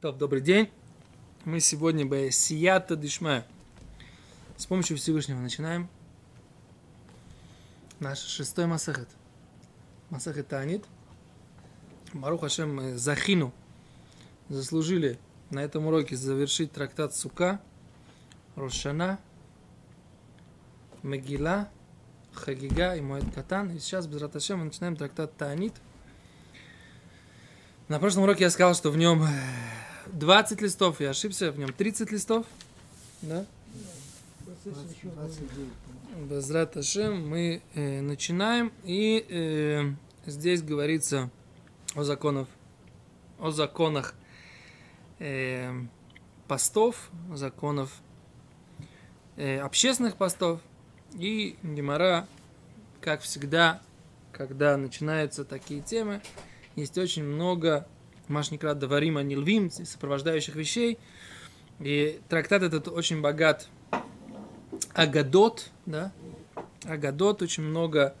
Топ, добрый день. Мы сегодня бы Сията Дишма. С помощью Всевышнего начинаем наш шестой Масахет. Масахет Танит. Марух Хашем мы Захину заслужили на этом уроке завершить трактат Сука, Рошана, Мегила, Хагига и Моэд Катан. И сейчас, без Раташем, мы начинаем трактат Таанит. На прошлом уроке я сказал, что в нем 20 листов, я ошибся, в нем 30 листов. Да? Безрат Ашем мы э, начинаем, и э, здесь говорится о законах, о законах э, постов, законов э, общественных постов. И Гемора, как всегда, когда начинаются такие темы, есть очень много Машникра Даварима Нилвим, сопровождающих вещей. И трактат этот очень богат Агадот, да, Агадот очень много,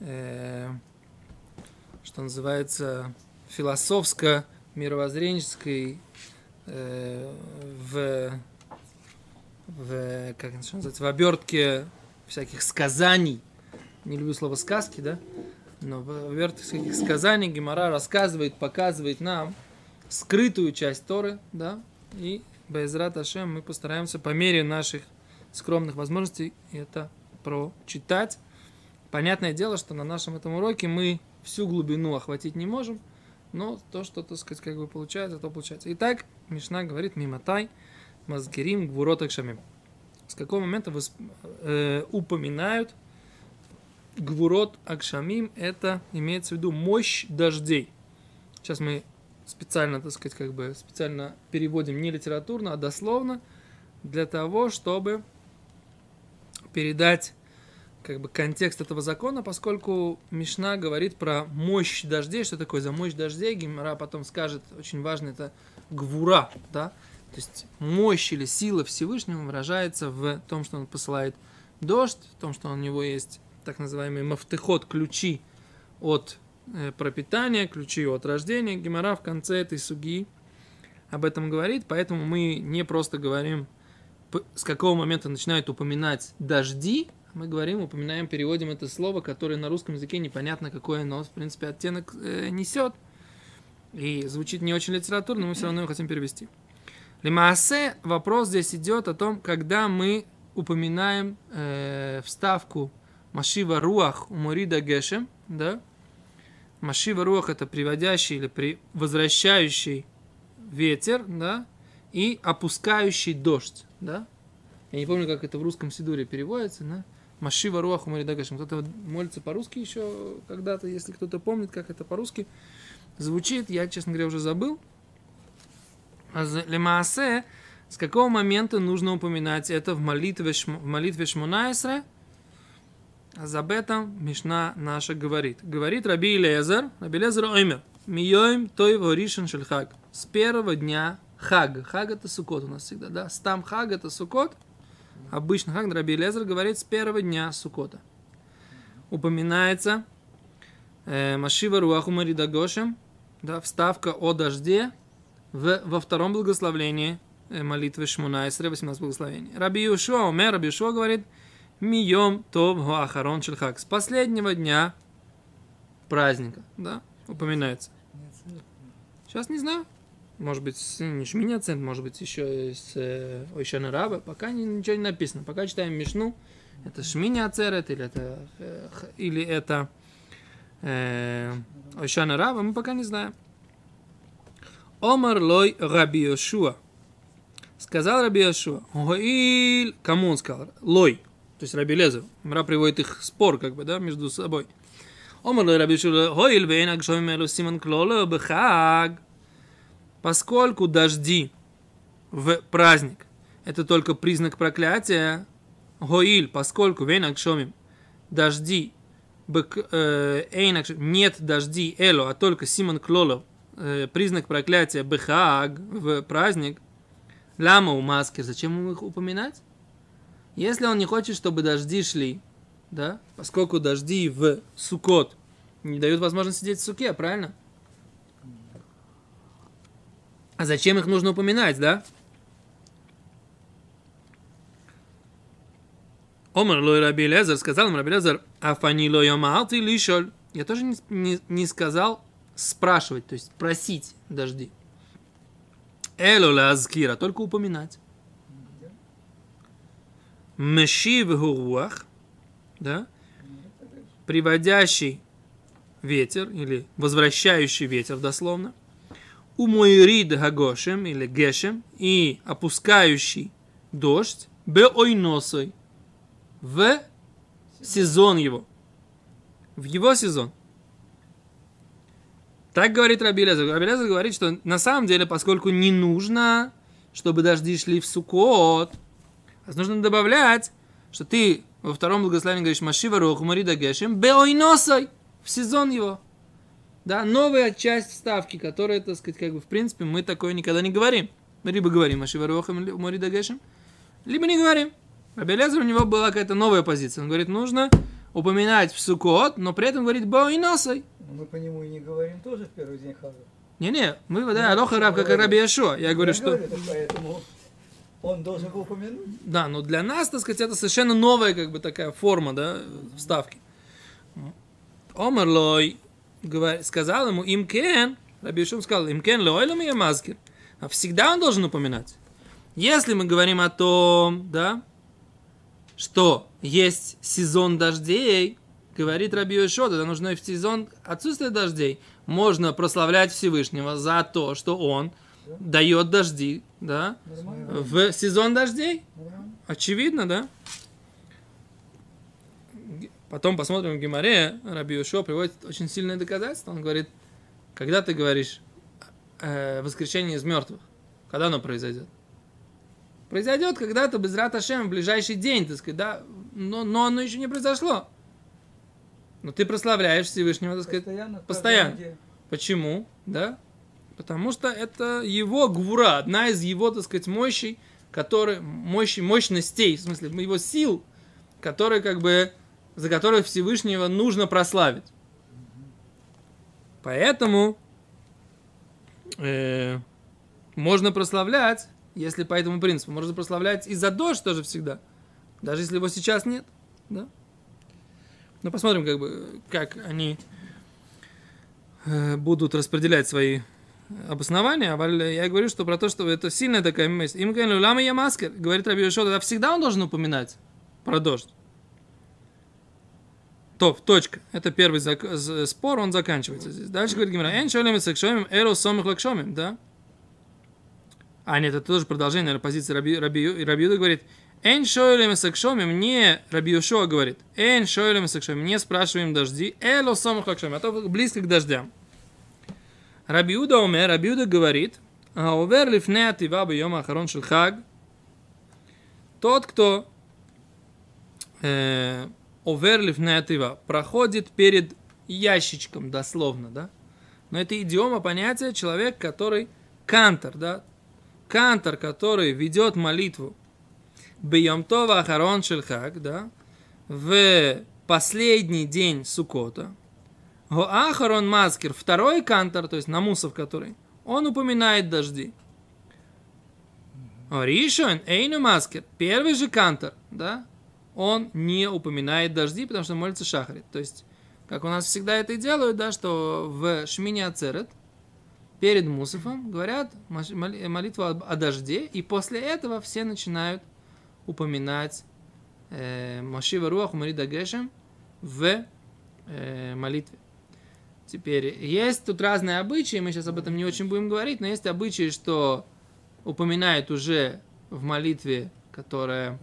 э, что называется, философско-мировоззренческой э, в, в, как это называется, в обертке всяких сказаний. Не люблю слово сказки, да, но в вертских сказаний Гемора рассказывает, показывает нам скрытую часть Торы, да, и Безрат Ашем мы постараемся по мере наших скромных возможностей это прочитать. Понятное дело, что на нашем этом уроке мы всю глубину охватить не можем, но то, что, так сказать, как бы получается, то получается. Итак, Мишна говорит, миматай, мазгирим, гвуротак шамим. С какого момента вы, э, упоминают Гвурот Акшамим – это имеется в виду мощь дождей. Сейчас мы специально, так сказать, как бы специально переводим не литературно, а дословно для того, чтобы передать как бы контекст этого закона, поскольку Мишна говорит про мощь дождей, что такое за мощь дождей, Гимара потом скажет, очень важно, это гвура, да, то есть мощь или сила Всевышнего выражается в том, что он посылает дождь, в том, что у него есть так называемый мафтехот, ключи от э, пропитания, ключи от рождения. Гемора в конце этой суги об этом говорит, поэтому мы не просто говорим, с какого момента начинают упоминать дожди, мы говорим, упоминаем, переводим это слово, которое на русском языке непонятно, какое оно, в принципе, оттенок э, несет. И звучит не очень литературно, но мы все равно его хотим перевести. Лимаасе вопрос здесь идет о том, когда мы упоминаем э, вставку Машива Руах у Морида Гешем, да? Машива Руах это приводящий или при... возвращающий ветер, да? И опускающий дождь, да? Я не помню, как это в русском сидуре переводится, да? Машива Руах у Морида Гешем. Кто-то молится по-русски еще когда-то, если кто-то помнит, как это по-русски звучит. Я, честно говоря, уже забыл. А Лемаасе, с какого момента нужно упоминать это в молитве, в молитве Шмонайсре, а об этом Мишна наша говорит. Говорит Раби Лезер, Раби Лезер Оймер, Миоим той воришен шельхаг. С первого дня хаг. Хаг это сукот у нас всегда, да? Стам хаг это сукот. Обычно хаг, Раби Лезер говорит с первого дня сукота. Упоминается э, Машива Руаху Маридагошем, да, вставка о дожде в, во втором благословлении э, молитвы Шмунайсре, 18 благословений. Раби Юшуа, Умер, Раби Юшуа говорит – Мием Тов Ахарон Шельхак. С последнего дня праздника, да, упоминается. Сейчас не знаю. Может быть, не Шминя Цент, может быть, еще с э, Ойшана Раба. Пока не, ничего не написано. Пока читаем Мишну. Это Шминя Ацерет или это, э, или это э, Ойшана Раба, мы пока не знаем. Омар лой Раби Йошуа. Сказал Раби Йошуа. Кому он сказал? Лой то есть Раби Лезер. Мра приводит их спор, как бы, да, между собой. Омар Раби Шула, хоил вейн агшовим элу симон клола бхаг. Поскольку дожди в праздник это только признак проклятия, Гоиль, поскольку вейн агшовим дожди э, нет дожди эло, а только симон клоло, э, признак проклятия бхаг в праздник, Лама у маски, зачем их упоминать? Если он не хочет, чтобы дожди шли, да, поскольку дожди в Сукот не дают возможность сидеть в суке, правильно? А зачем их нужно упоминать, да? Омар Лой Раби Лезер сказал им Раби Лезер, Афани Лой ты лишоль. Я тоже не, не, не сказал спрашивать, то есть просить дожди. Эло лазкира, только упоминать. Мешив руах, да, приводящий ветер, или возвращающий ветер дословно, Умойрид Гагошем, или Гешем, и опускающий дождь, беойносой, в сезон его. В его сезон. Так говорит Раби Лезер. Раби Лезер говорит, что на самом деле, поскольку не нужно, чтобы дожди шли в Сукот, нужно добавлять, что ты во втором благословении говоришь Машива Роху Марида Гешем Беойносой в сезон его. Да, новая часть вставки, которая, так сказать, как бы, в принципе, мы такое никогда не говорим. Мы либо говорим Машива Роху Марида Гешем, либо не говорим. Раби Лезер у него была какая-то новая позиция. Он говорит, нужно упоминать в Сукот, но при этом говорит Беойносой. Мы по нему и не говорим тоже в первый день Хага. Не-не, мы, да, Алоха Раб, как Раби Яшо. Я говорю, что... Говорю, поэтому он должен был упомянуть. Да, но для нас, так сказать, это совершенно новая, как бы, такая форма, да, вставки. Омерлой сказал ему, им кен, Раби Яшо сказал, им кен лойлам и маскер. А всегда он должен упоминать. Если мы говорим о том, да, что есть сезон дождей, говорит Раби Йошо, тогда нужно в сезон отсутствия дождей. Можно прославлять Всевышнего за то, что он да? дает дожди, да, Нормально. в сезон дождей. Нормально. Очевидно, да? Потом посмотрим в Гимаре, Раби Йошо приводит очень сильное доказательство. Он говорит, когда ты говоришь э, воскрешение из мертвых, когда оно произойдет? Произойдет когда-то без Раташем в ближайший день, так сказать, да, но, но оно еще не произошло. Но ты прославляешь Всевышнего, так сказать, постоянно. постоянно. Почему? Да? Потому что это его гвура, одна из его, так сказать, мощей, который, мощь, мощностей, в смысле, его сил, которые как бы, за которые Всевышнего нужно прославить. Поэтому э, можно прославлять, если по этому принципу, можно прославлять и за дождь тоже всегда, даже если его сейчас нет. Да? Ну, посмотрим, как бы, как они э, будут распределять свои обоснования. А я говорю, что про то, что это сильная такая мысль. Им говорили, лама я маскер. Говорит Раби Йошо, тогда всегда он должен упоминать про дождь. Топ, точка. Это первый зак- спор, он заканчивается здесь. Дальше говорит Гимара, эн шолем сакшомим, эро сомих лакшомим, да? А нет, это тоже продолжение, наверное, позиции Раби, Раби, Раби Юда говорит, Эн шойлем сакшомим, не Раби Йошуа говорит, эн шойлем сакшомим, не спрашиваем дожди, эло самых лакшомим, а то близко к дождям. Раби Юда умер, Раби Юда говорит, а овер лифне атива йома ахарон шелхаг, тот, кто э, овер лифне атива, проходит перед ящичком, дословно, да? Но это идиома понятия человек, который кантор, да? Кантор, который ведет молитву Бьемтова Ахарон Шельхак, да, в последний день Сукота, Ахарон Маскер, второй кантор, то есть намусов который, он упоминает дожди. Ришон Эйну Маскер, первый же кантор, да, он не упоминает дожди, потому что молится Шахрит. То есть, как у нас всегда это и делают, да, что в Шмине Ацерет перед Мусофом говорят молитву о дожде, и после этого все начинают упоминать э, Машива Руах Марида Гешем в э, молитве. Теперь, есть тут разные обычаи, мы сейчас об этом не очень будем говорить, но есть обычаи, что упоминает уже в молитве, которая,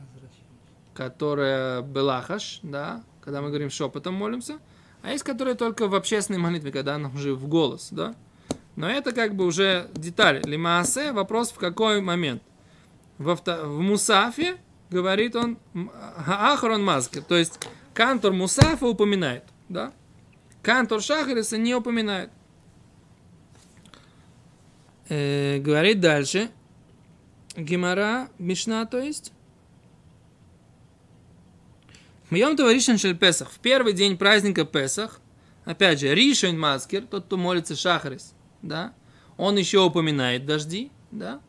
которая Белахаш, да, когда мы говорим шепотом молимся, а есть, которые только в общественной молитве, когда она уже в голос, да. Но это как бы уже деталь. למעשה вопрос в какой момент. Во, в Мусафе говорит он אחרון מזכיר. То есть Кантор Мусафа упоминает. Да? Кантор Шахариса не упоминает. Э, говорит дальше. Гемара, Мишна, то есть. Мьем то Ришен Шель Песах. В первый день праздника Песах, опять же, Ришен Маскер, тот, кто молится Шахарис, да, он еще упоминает дожди, да?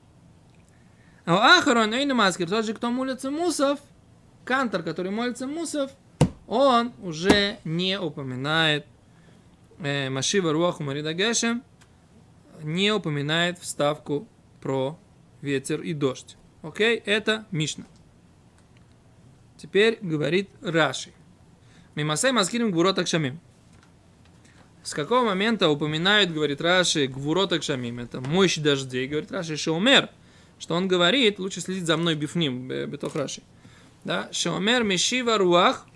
А Ахарон Эйна Маскер, тот же, кто молится Мусов, Кантор, который молится Мусов, он уже не упоминает Машива Руаху Марида Гешем, не упоминает вставку про ветер и дождь. Окей, это Мишна. Теперь говорит Раши. Мимасай маскирим гвурот акшамим. С какого момента упоминают, говорит Раши, гвурот акшамим? Это мощь дождей, говорит Раши, шеумер. Что он говорит, лучше следить за мной бифним, бетох Раши. Да, шеумер мешива руах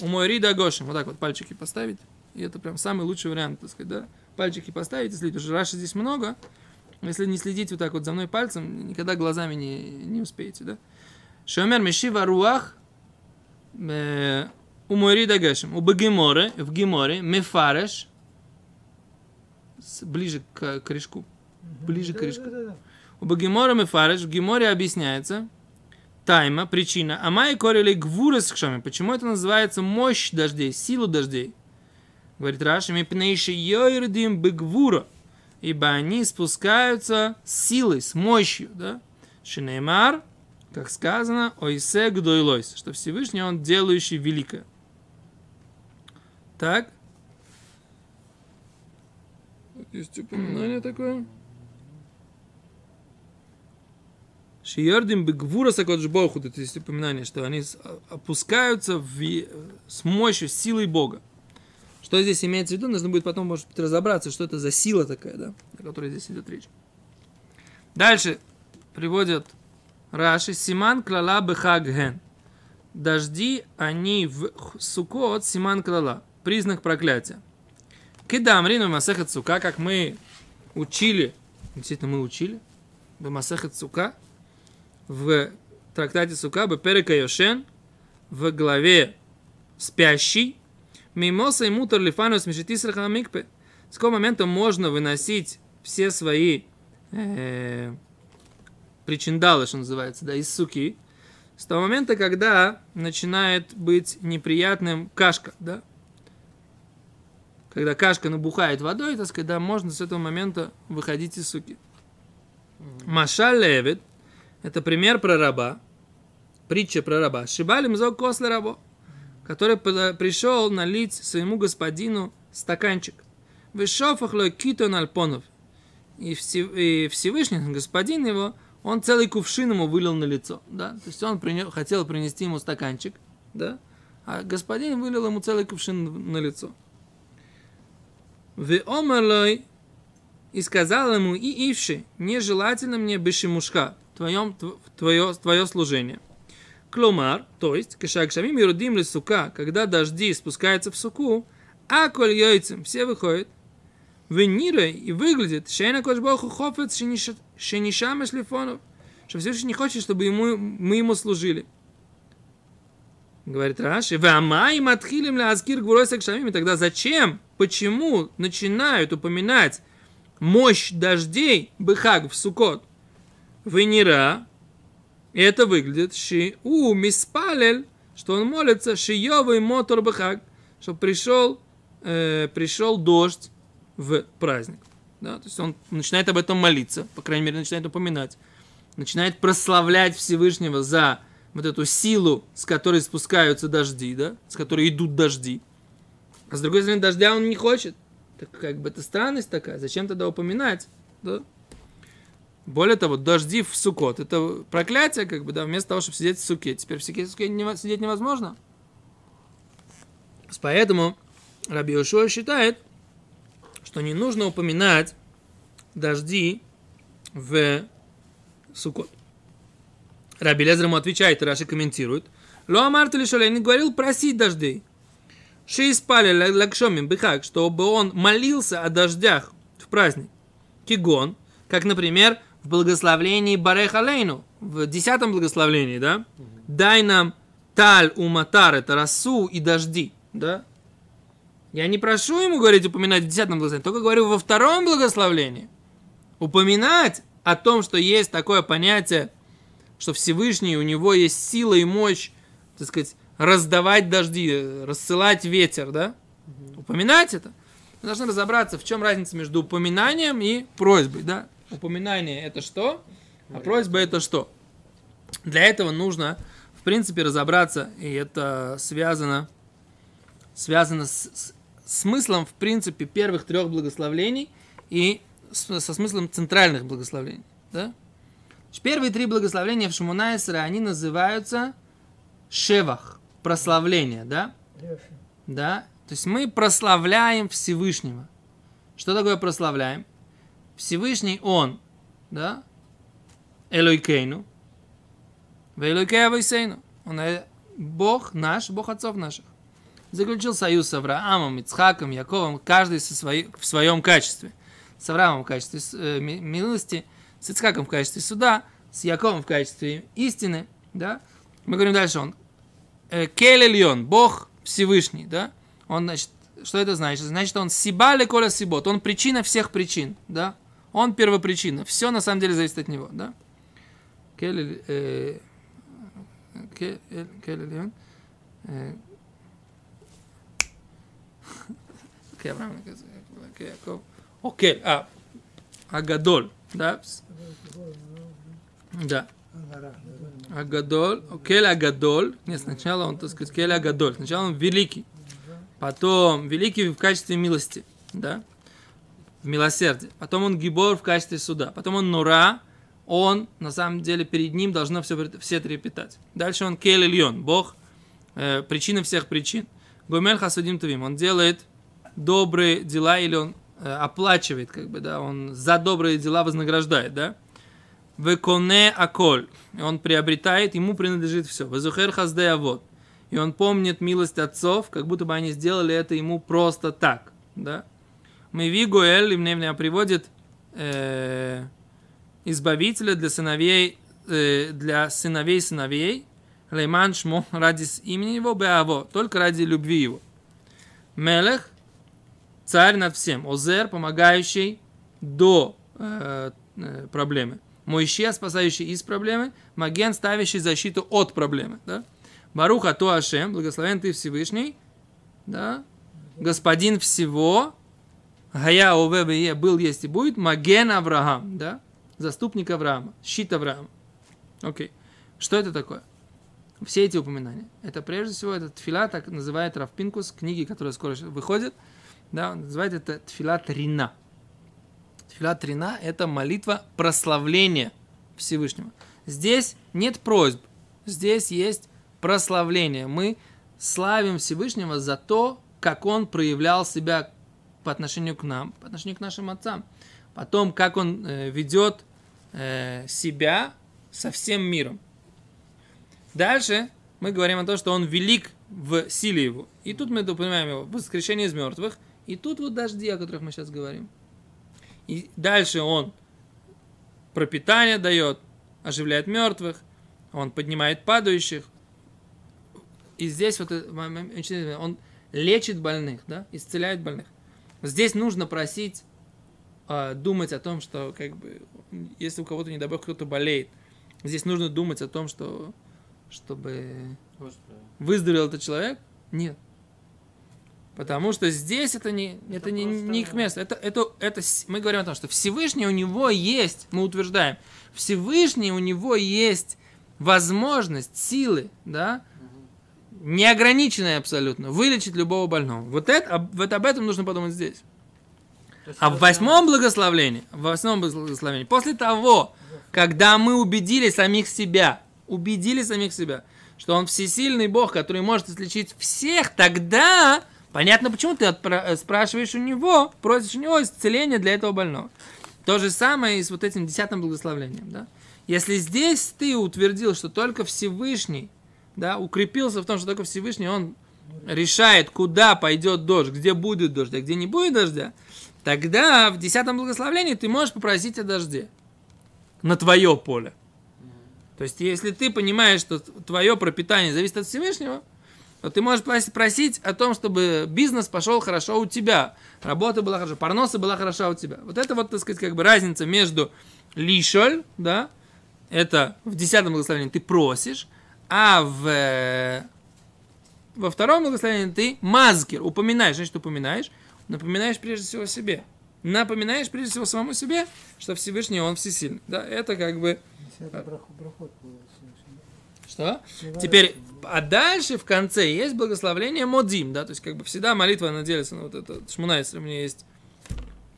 умойри дагошим. Вот так вот пальчики поставить. И это прям самый лучший вариант, так сказать, да. Пальчики поставить и следить. Уже Раши здесь много. Если не следить вот так вот за мной пальцем, никогда глазами не, не успеете, да. Шеумер мешива руах у Мойрида Гешем, у Багиморе, в Гиморе, Мефареш, ближе к корешку, ближе к корешку. У Багимора Мефареш, в Гиморе объясняется, тайма, причина, а май корели гвурес хшами. Почему это называется мощь дождей, силу дождей? Говорит Раши, мы пнейши йойрдим бегвура, ибо они спускаются с силой, с мощью, да? Шинеймар, как сказано, ойсе гдойлойс, что Всевышний он делающий великое. Так. Есть упоминание такое. Шиердим бегвура сакодж боху, это есть упоминание, что они опускаются в, с мощью, с силой Бога. Что здесь имеется в виду, нужно будет потом, может быть, разобраться, что это за сила такая, да, о которой здесь идет речь. Дальше приводят Раши, Симан клала бехаг ген. Дожди, они в сукот, Симан клала. Признак проклятия. Кидам рину масехет сука, как мы учили, действительно мы учили, в масехет сука, в трактате сука, бы перека в главе спящий, мимоса и мутор лифанус мишетисра хамикпе. С какого момента можно выносить все свои э, причиндалы, что называется, да, из суки, с того момента, когда начинает быть неприятным кашка, да, когда кашка набухает водой, так сказать, да, можно с этого момента выходить из суки. Маша левит, это пример про раба, притча про раба. Шибалим зог косле рабо, который пришел налить своему господину стаканчик. Вышофах китон альпонов. И Всевышний господин его он целый кувшин ему вылил на лицо, да, то есть он принес, хотел принести ему стаканчик, да, а господин вылил ему целый кувшин на лицо. В омерлой и сказал ему, и ивши, нежелательно мне бешимушха, твоем, твое, твое служение. Кломар, то есть, кашакшамим и рудим ли сука, когда дожди спускаются в суку, а коль яйцем все выходят, Венира и выглядит, Шейна Кошбоху Хофец Шенишама Шлифонов, что Всевышний не хочет, чтобы ему, мы ему служили. Говорит Раши, Вамай Матхилим Ласкир Гвуросек Шамим, тогда зачем, почему начинают упоминать мощь дождей Быхаг в Сукот? Венера, и это выглядит, Ши У Миспалель, что он молится, Шиёвый Мотор Быхаг, что пришел, э, пришел дождь в праздник. Да? То есть он начинает об этом молиться, по крайней мере, начинает упоминать, начинает прославлять Всевышнего за вот эту силу, с которой спускаются дожди, да, с которой идут дожди. А с другой стороны, дождя он не хочет. Так как бы это странность такая, зачем тогда упоминать? Да? Более того, дожди в сукот. Это проклятие, как бы, да, вместо того, чтобы сидеть в суке. Теперь в суке, в суке сидеть невозможно. Поэтому Раби Ушуа считает, что не нужно упоминать дожди в Сукот. Раби Лезер ему отвечает, Раши комментирует. Ло Амарта я не говорил просить дождей. Ши спали лакшомим бихак, чтобы он молился о дождях в праздник. Кигон, как, например, в благословлении Барех Алейну, в десятом благословлении, да? Дай нам таль уматар, это росу и дожди, да? Я не прошу ему говорить, упоминать в десятом благословении, только говорю во втором благословлении. Упоминать о том, что есть такое понятие, что Всевышний, у него есть сила и мощь, так сказать, раздавать дожди, рассылать ветер, да? Угу. Упоминать это. Мы должны разобраться, в чем разница между упоминанием и просьбой, да? Упоминание это что, а просьба это что? Для этого нужно, в принципе, разобраться, и это связано, связано с, с смыслом, в принципе, первых трех благословлений и с- со смыслом центральных благословений, да? Первые три благословления в Шамунайсера, они называются шевах, прославление, да? Да? То есть мы прославляем Всевышнего. Что такое прославляем? Всевышний Он, да? Элойкейну. Элойкей Авойсейну. Он э, Бог наш, Бог отцов наших. Заключил союз с Авраамом, Ицхаком, Яковом, каждый со своей, в своем качестве. С Авраамом в качестве э, ми- милости, с Ицхаком в качестве суда, с Яковом в качестве истины, да? Мы говорим дальше, он э, Кель Эльон, Бог Всевышний, да? Он, значит, что это значит? Значит, он Сибали Коля Сибот, он причина всех причин, да? Он первопричина, все на самом деле зависит от него, да? Кель э, Кель? Окей, а, Агадоль, да? Да. Агадоль, Кель Агадоль. Нет, сначала он, так сказать, Кель Агадоль. Сначала он великий. Потом великий в качестве милости, да? В милосердии. Потом он Гибор в качестве суда. Потом он Нура. Он, на самом деле, перед ним должно все, все трепетать. Дальше он Кель Ильон, Бог, э, причина всех причин. Гомель Хасудим Тувим. Он делает добрые дела или он э, оплачивает, как бы, да, он за добрые дела вознаграждает, да? Веконе аколь. Он приобретает, ему принадлежит все. Везухер хазде авод. И он помнит милость отцов, как будто бы они сделали это ему просто так. Да? Мэви Гоэль, мне приводит э, избавителя для сыновей, э, для сыновей сыновей, Лейман Шмо, ради имени его, Беаво, только ради любви его. Мелех, царь над всем. Озер, помогающий до э, э, проблемы. Моисея, спасающий из проблемы. Маген, ставящий защиту от проблемы. Да? Баруха то Ашем, благословен ты Всевышний. Да? Господин всего. Гая Ове был, есть и будет. Маген Авраам. Да? Заступник Авраама. Щит Авраама. Окей. Что это такое? Все эти упоминания. Это прежде всего, это тфила, так называет Равпинкус, книги, которые скоро выходят. Да, называет это тфила Трина. Тфила Трина – это молитва прославления Всевышнего. Здесь нет просьб, здесь есть прославление. Мы славим Всевышнего за то, как Он проявлял себя по отношению к нам, по отношению к нашим отцам. Потом, как Он э, ведет э, себя со всем миром. Дальше мы говорим о том, что Он велик в силе Его. И тут мы понимаем Его воскрешение из мертвых. И тут вот дожди, о которых мы сейчас говорим. И дальше Он пропитание дает, оживляет мертвых, Он поднимает падающих. И здесь вот интересный, Он лечит больных, да, исцеляет больных. Здесь нужно просить, а, думать о том, что как бы, если у кого-то, не дай бог, кто-то болеет, здесь нужно думать о том, что чтобы выздоровел этот человек? Нет. Потому что здесь это не, это не, не их место. Это, это, это, мы говорим о том, что Всевышний у него есть, мы утверждаем, Всевышний у него есть возможность, силы, да, неограниченная абсолютно, вылечить любого больного. Вот, это, об- вот об этом нужно подумать здесь. А в восьмом благословлении, в восьмом благословении, после того, когда мы убедили самих себя, убедили самих себя, что он всесильный Бог, который может излечить всех, тогда понятно, почему ты отпра- э, спрашиваешь у него, просишь у него исцеления для этого больного. То же самое и с вот этим десятым благословлением. Да? Если здесь ты утвердил, что только Всевышний, да, укрепился в том, что только Всевышний, он решает, куда пойдет дождь, где будет дождь, а где не будет дождя, тогда в десятом благословении ты можешь попросить о дожде на твое поле. То есть, если ты понимаешь, что твое пропитание зависит от Всевышнего, то ты можешь прос- просить о том, чтобы бизнес пошел хорошо у тебя, работа была хорошо, парноса была хороша у тебя. Вот это вот, так сказать, как бы разница между лишоль, да, это в десятом благословении ты просишь, а в, э, во втором благословении ты мазкер, упоминаешь, значит упоминаешь, напоминаешь прежде всего себе. Напоминаешь прежде всего самому себе, что Всевышний Он всесильный. Да, это как бы... Всевышний. Что? Теперь, а дальше в конце есть благословление Модим, да, то есть как бы всегда молитва она делится на вот это Шмунайсер, у меня есть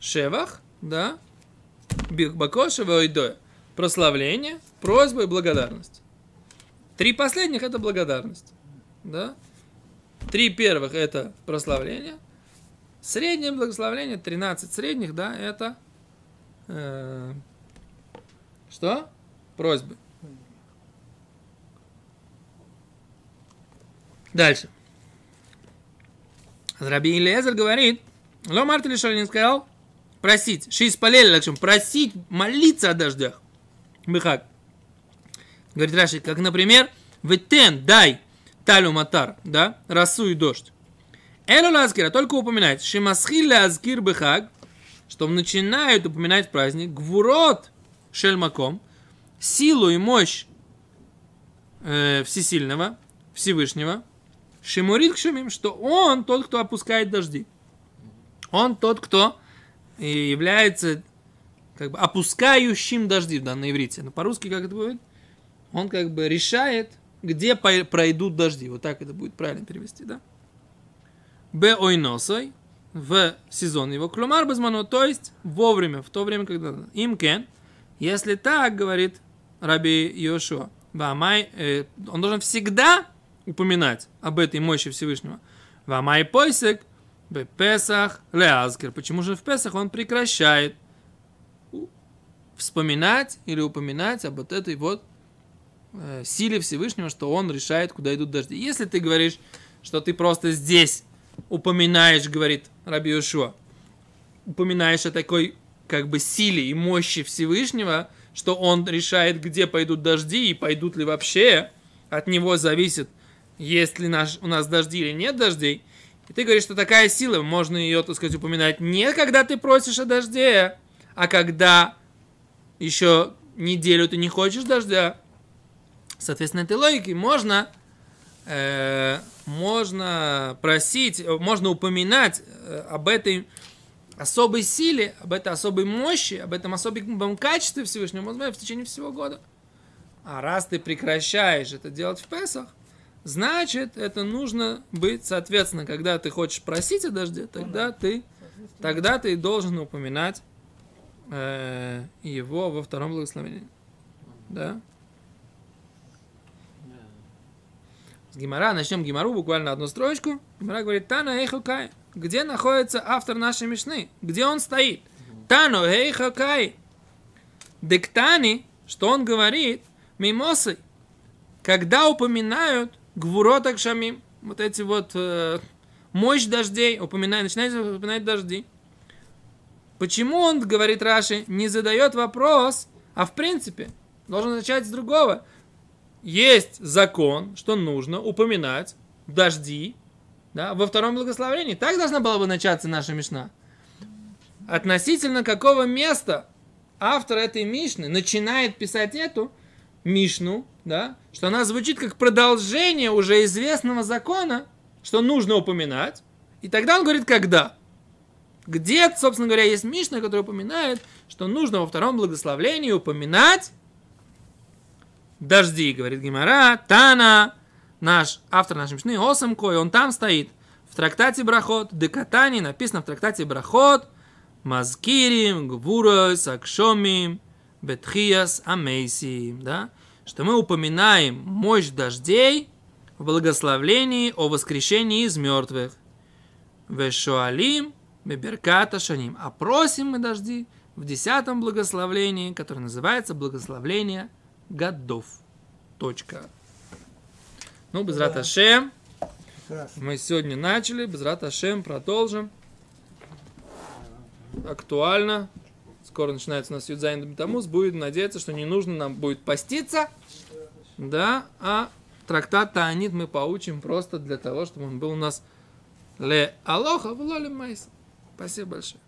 Шевах, да, Бакошева Ойдоя, прославление, просьба и благодарность. Три последних это благодарность, да. Три первых это прославление, среднее благословление, 13 средних, да, это э, что? Просьбы. Дальше. Раби Илиезер говорит, Ло Мартин не сказал, просить, шиз полели, чем просить, молиться о дождях. Бихак. Говорит Раши, как, например, Ветен, дай, талю матар, да, росу и дождь. Эло лазкира, только упоминает, шимасхил лазкир бихак, что начинают упоминать праздник, гвурот шельмаком, силу и мощь э, всесильного, Всевышнего, Шимурит Кшумим, что он тот, кто опускает дожди. Он тот, кто является как бы опускающим дожди в данной иврите. Но по-русски как это будет? Он как бы решает, где пройдут дожди. Вот так это будет правильно перевести, да? Б ойносой в сезон его. Клумар безману, то есть вовремя, в то время, когда им кен. Если так, говорит Раби Йошуа, Вамай, э, он должен всегда упоминать об этой мощи Всевышнего. Вамай пойсек, в Песах, Леазкер. Почему же в Песах он прекращает вспоминать или упоминать об вот этой вот э, силе Всевышнего, что он решает, куда идут дожди. Если ты говоришь, что ты просто здесь упоминаешь, говорит Раби Йошуа, упоминаешь о такой как бы силе и мощи Всевышнего, что он решает, где пойдут дожди и пойдут ли вообще, от него зависит, есть ли наш, у нас дожди или нет дождей. И ты говоришь, что такая сила, можно ее, так сказать, упоминать не когда ты просишь о дожде, а когда еще неделю ты не хочешь дождя. Соответственно, этой логики можно, э, можно просить, э, можно упоминать э, об этой особой силе, об этой особой мощи, об этом особом качестве Всевышнего, сказать, в течение всего года. А раз ты прекращаешь это делать в Песах, значит, это нужно быть, соответственно, когда ты хочешь просить о дожде, тогда ты, тогда ты должен упоминать э, его во втором благословении. Да? С Гимара, начнем Гимару, буквально одну строчку. Гимара говорит, Тана Эйхокай. Где находится автор нашей Мишны? Где он стоит? Тану Эйхокай. Дектани, что он говорит, мимосы, когда упоминают гвурот шамим, вот эти вот э, мощь дождей, упоминают, начинают упоминать дожди. Почему он, говорит Раши, не задает вопрос, а в принципе должен начать с другого. Есть закон, что нужно упоминать дожди да, во втором благословении. Так должна была бы начаться наша Мишна. Относительно какого места автор этой Мишны начинает писать эту Мишну, да, что она звучит как продолжение уже известного закона, что нужно упоминать. И тогда он говорит, когда. Где, собственно говоря, есть Мишна, которая упоминает, что нужно во втором благословлении упоминать дожди, говорит Гимара, Тана, наш автор нашей Мишны, Осам Кой, он там стоит, в трактате Брахот, Декатани, написано в трактате Брахот, Мазкирим, Гвурос, Акшомим, Бетхиас, Амейсим, да, что мы упоминаем мощь дождей в благословлении о воскрешении из мертвых. Вешуалим, Беберката Шаним. А просим мы дожди в десятом благословлении, которое называется благословление годов. Точка. Ну, בעזרת השם. Мы сегодня начали, בעזרת השם продолжим. Актуально. Скоро начинается у нас י"ז תמוז. Будет надеяться, что не нужно нам будет поститься. Да, а трактат Таанит мы поучим просто для того, чтобы он был у нас להלכה ולא למעשה. Спасибо большое.